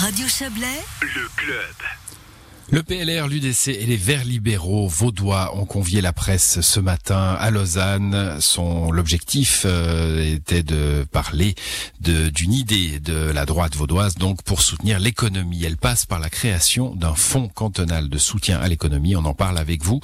Radio Chablais, le club. Le PLR, l'UDC et les Verts libéraux vaudois ont convié la presse ce matin à Lausanne. Son l'objectif euh, était de parler d'une idée de la droite vaudoise, donc pour soutenir l'économie. Elle passe par la création d'un fonds cantonal de soutien à l'économie. On en parle avec vous,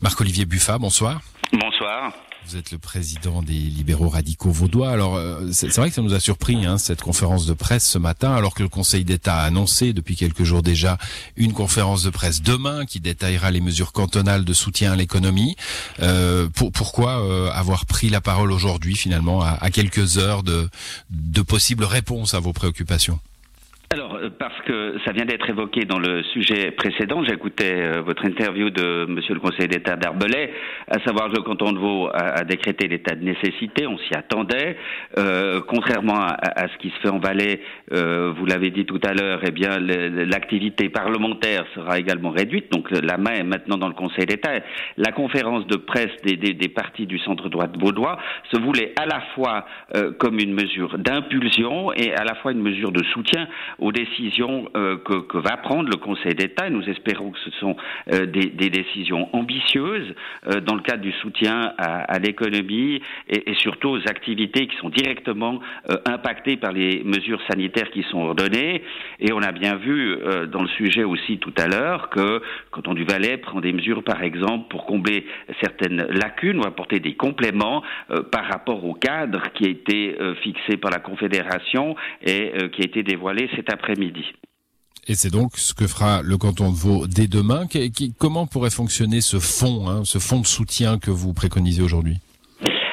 Marc-Olivier Buffat. Bonsoir. Bonsoir. Vous êtes le président des libéraux radicaux vaudois. Alors, euh, c'est vrai que ça nous a surpris, hein, cette conférence de presse ce matin, alors que le Conseil d'État a annoncé depuis quelques jours déjà une conférence de presse demain qui détaillera les mesures cantonales de soutien à l'économie. Euh, pour, pourquoi euh, avoir pris la parole aujourd'hui, finalement, à, quelques heures de possibles réponses à vos préoccupations? Alors, euh, parce que ça vient d'être évoqué dans le sujet précédent, j'écoutais euh, votre interview de Monsieur le Conseil d'État d'Arbelay, à savoir que le canton de Vaud a, décrété l'état de nécessité, on s'y attendait. Euh, contrairement à, ce qui se fait en Valais, vous l'avez dit tout à l'heure, eh bien l'activité parlementaire sera également réduite. Donc la main est maintenant dans le Conseil d'État. La conférence de presse des, des, des partis du centre droite vaudois se voulait à la fois comme une mesure d'impulsion et à la fois une mesure de soutien aux décisions euh, que, que, va prendre le Conseil d'État. Nous espérons que ce sont euh, des, des, décisions ambitieuses euh, dans le cadre du soutien à, à l'économie et, et, surtout aux activités qui sont directement impactées par les mesures sanitaires qui sont ordonnées. Et on a bien vu dans le sujet aussi tout à l'heure que quand on du Valais prend des mesures, par exemple, pour combler certaines lacunes ou apporter des compléments par rapport au cadre qui a été fixé par la Confédération et qui a été dévoilé cet après-midi. Et c'est donc ce que fera le canton de Vaud dès demain. comment pourrait fonctionner ce fonds, hein, ce fonds de soutien que vous préconisez aujourd'hui?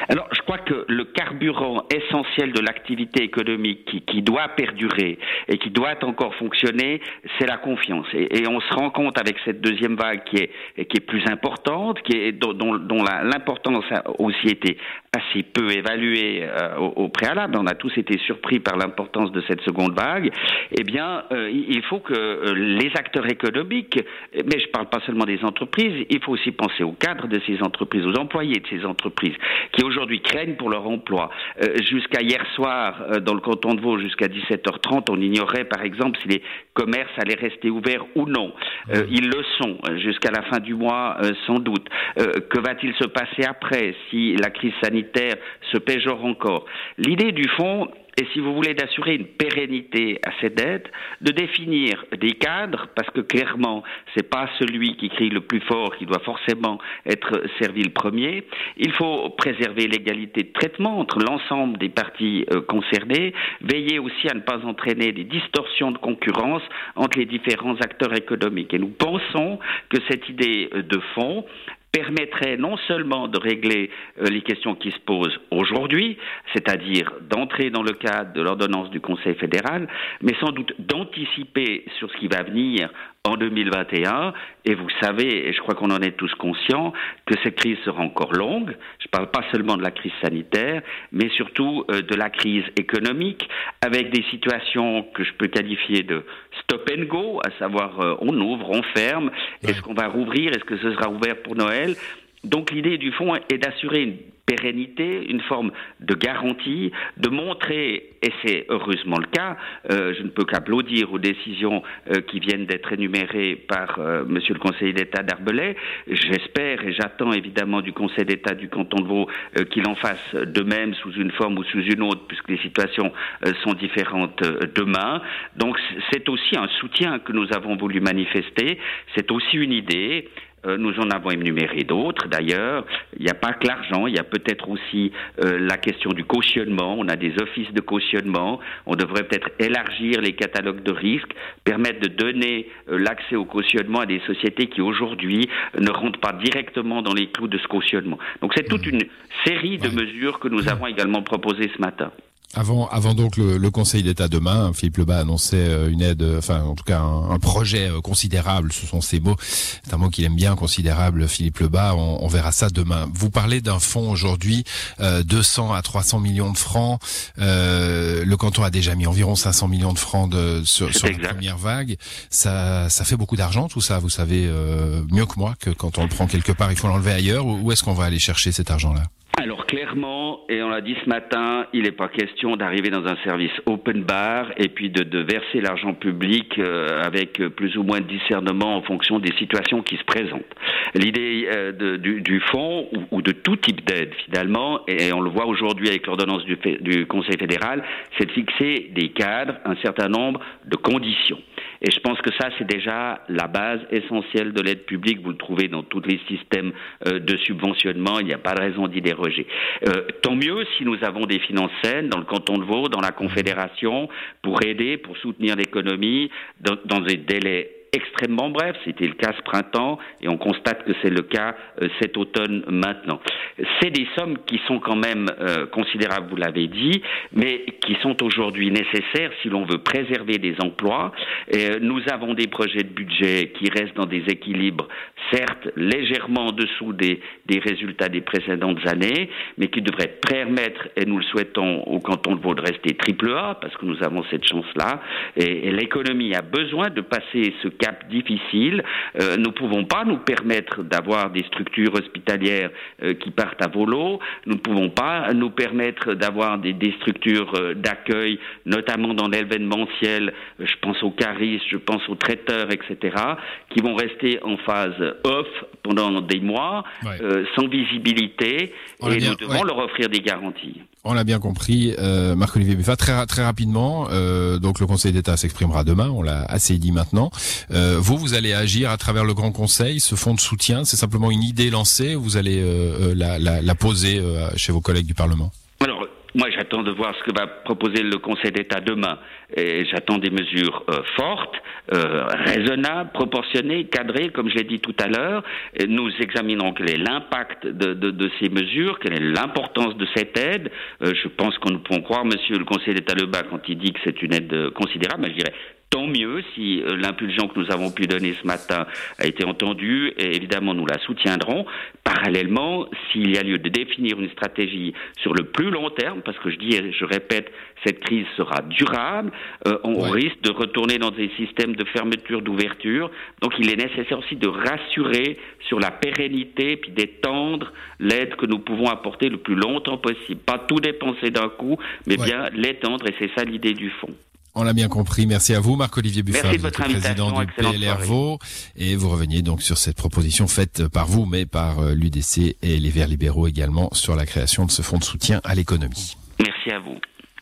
Alors, je crois que le carburant essentiel de l'activité économique qui, qui, doit perdurer et qui doit encore fonctionner, c'est la confiance. Et, et, on se rend compte avec cette deuxième vague qui est, qui est plus importante, qui est, dont, dont l'importance a aussi été assez peu évaluée euh, au, au, préalable. On a tous été surpris par l'importance de cette seconde vague. Eh bien, euh, il faut que euh, les acteurs économiques, mais je ne parle pas seulement des entreprises, il faut aussi penser aux cadres de ces entreprises, aux employés de ces entreprises, qui aujourd'hui craignent pour leur emploi. Euh, jusqu'à hier soir, dans le canton de Vaud, jusqu'à 17h30, on ignorait par exemple si les commerces allaient rester ouverts ou non. Euh, ils le sont jusqu'à la fin du mois, sans doute. que va-t-il se passer après si la crise sanitaire se péjore encore L'idée du fond, et si vous voulez d'assurer une pérennité à cette dette, de définir des cadres, parce que clairement, c'est pas celui qui crie le plus fort qui doit forcément être servi le premier. Il faut préserver l'égalité de traitement entre l'ensemble des parties euh, concernées, veiller aussi à ne pas entraîner des distorsions de concurrence entre les différents acteurs économiques. Et nous pensons que cette idée euh, de fond permettrait non seulement de régler euh, les questions qui se posent aujourd'hui, c'est-à-dire d'entrer dans le cadre de l'ordonnance du Conseil fédéral, mais sans doute d'anticiper sur ce qui va venir en 2021. Et vous savez, et je crois qu'on en est tous conscients, que cette crise sera encore longue. Je ne parle pas seulement de la crise sanitaire, mais surtout euh, de la crise économique, avec des situations que je peux qualifier de stop and go, à savoir euh, on ouvre, on ferme, est-ce qu'on va rouvrir, est-ce que ce sera ouvert pour Noël? Donc l'idée du fond est d'assurer une pérennité, une forme de garantie, de montrer, et c'est heureusement le cas, euh, je ne peux qu'applaudir aux décisions euh, qui viennent d'être énumérées par euh, Monsieur le Conseiller d'État d'Arbelay. J'espère et j'attends évidemment du Conseil d'État du canton de Vaud euh, qu'il en fasse de même sous une forme ou sous une autre, puisque les situations sont différentes demain. Donc c'est aussi un soutien que nous avons voulu manifester, c'est aussi une idée. Euh, nous en avons énuméré d'autres d'ailleurs. Il n'y a pas que l'argent, il y a peut-être aussi euh, la question du cautionnement. On a des offices de cautionnement. On devrait peut-être élargir les catalogues de risques, permettre de donner euh, l'accès au cautionnement à des sociétés qui aujourd'hui ne rentrent pas directement dans les clous de ce cautionnement. Donc c'est toute mmh. une série de mesures que nous avons également proposées ce matin. Avant, avant donc le, le Conseil d'État demain, Philippe Lebas annonçait euh, une aide, enfin en tout cas un, un projet euh, considérable, ce sont ses mots. C'est un mot qu'il aime bien, considérable, Philippe Lebas. On, on verra ça demain. Vous parlez d'un fonds aujourd'hui, euh, 200 à 300 millions de francs. Euh, le canton a déjà mis environ 500 millions de francs de, sur, sur la première vague. Ça, ça fait beaucoup d'argent, tout ça. Vous savez euh, mieux que moi que quand on le prend quelque part, il faut l'enlever ailleurs. Où est-ce qu'on va aller chercher cet argent-là? Alors clairement, et on l'a dit ce matin, il n'est pas question d'arriver dans un service open bar et puis de, verser l'argent public euh, avec plus ou moins de discernement en fonction des situations qui se présentent. L'idée euh, du, du, fonds ou, de tout type d'aide finalement, et on le voit aujourd'hui avec l'ordonnance du Conseil fédéral, c'est de fixer des cadres, un certain nombre de conditions. Et je pense que ça, c'est déjà la base essentielle de l'aide publique. Vous le trouvez dans tous les systèmes euh, de subventionnement. Il n'y a pas de raison d'y déroger. Euh, tant mieux si nous avons des finances saines dans le canton de Vaud, dans la Confédération, pour aider, pour soutenir l'économie dans, dans des délais extrêmement bref. C'était le cas ce printemps et on constate que c'est le cas euh, cet automne maintenant. C'est des sommes qui sont quand même euh, considérables, vous l'avez dit, mais qui sont aujourd'hui nécessaires si l'on veut préserver des emplois. Euh, nous avons des projets de budget qui restent dans des équilibres, certes légèrement en dessous des, des résultats des précédentes années, mais qui devraient permettre, et nous le souhaitons au canton de Vaud, de rester triple A, parce que nous avons cette chance-là. Et, et l'économie a besoin de passer ce cap difficile. Euh, nous ne pouvons pas nous permettre d'avoir des structures hospitalières euh, qui partent à volo. Nous ne pouvons pas nous permettre d'avoir des, des, structures euh, d'accueil, notamment dans l'événementiel. Je pense aux caristes, je pense aux traiteurs, etc., qui vont rester en phase off pendant des mois, ouais. Sans visibilité, On et nous devons ouais. leur offrir des garanties. On l'a bien compris, euh, Marc-Olivier Buffat. Très, rapidement, euh, donc le Conseil d'État s'exprimera demain, on l'a assez dit maintenant. Euh, vous, vous allez agir à travers le Grand Conseil, ce fonds de soutien, c'est simplement une idée lancée, vous allez la, la, poser chez vos collègues du Parlement? Alors, moi, j'attends de voir ce que va proposer le Conseil d'État demain. Et j'attends des mesures euh, fortes, euh, raisonnables, proportionnées, cadrées, comme je l'ai dit tout à l'heure. Nous examinerons quel est l'impact de, de, de, ces mesures, quelle est l'importance de cette aide. Euh, je pense qu'on ne peut croire, Monsieur le Conseil d'État Lebas, quand il dit que c'est une aide considérable, mais je dirais tant mieux si euh, l'impulsion que nous avons pu donner ce matin a été entendue et évidemment nous la soutiendrons. Parallèlement, s'il y a lieu de définir une stratégie sur le plus long terme, parce que je dis et je répète, cette crise sera durable, euh, on ouais. risque de retourner dans des systèmes de fermeture, d'ouverture. Donc il est nécessaire aussi de rassurer sur la pérennité puis d'étendre l'aide que nous pouvons apporter le plus longtemps possible. Pas tout dépenser d'un coup, mais ouais. bien l'étendre et c'est ça l'idée du fond. On l'a bien compris. Merci à vous, Marc-Olivier Buffard, vous êtes président du PLR Vaud. Et vous reveniez donc sur cette proposition faite par vous, mais par euh, l'UDC et les Verts libéraux également, sur la création de ce fonds de soutien à l'économie. Merci à vous.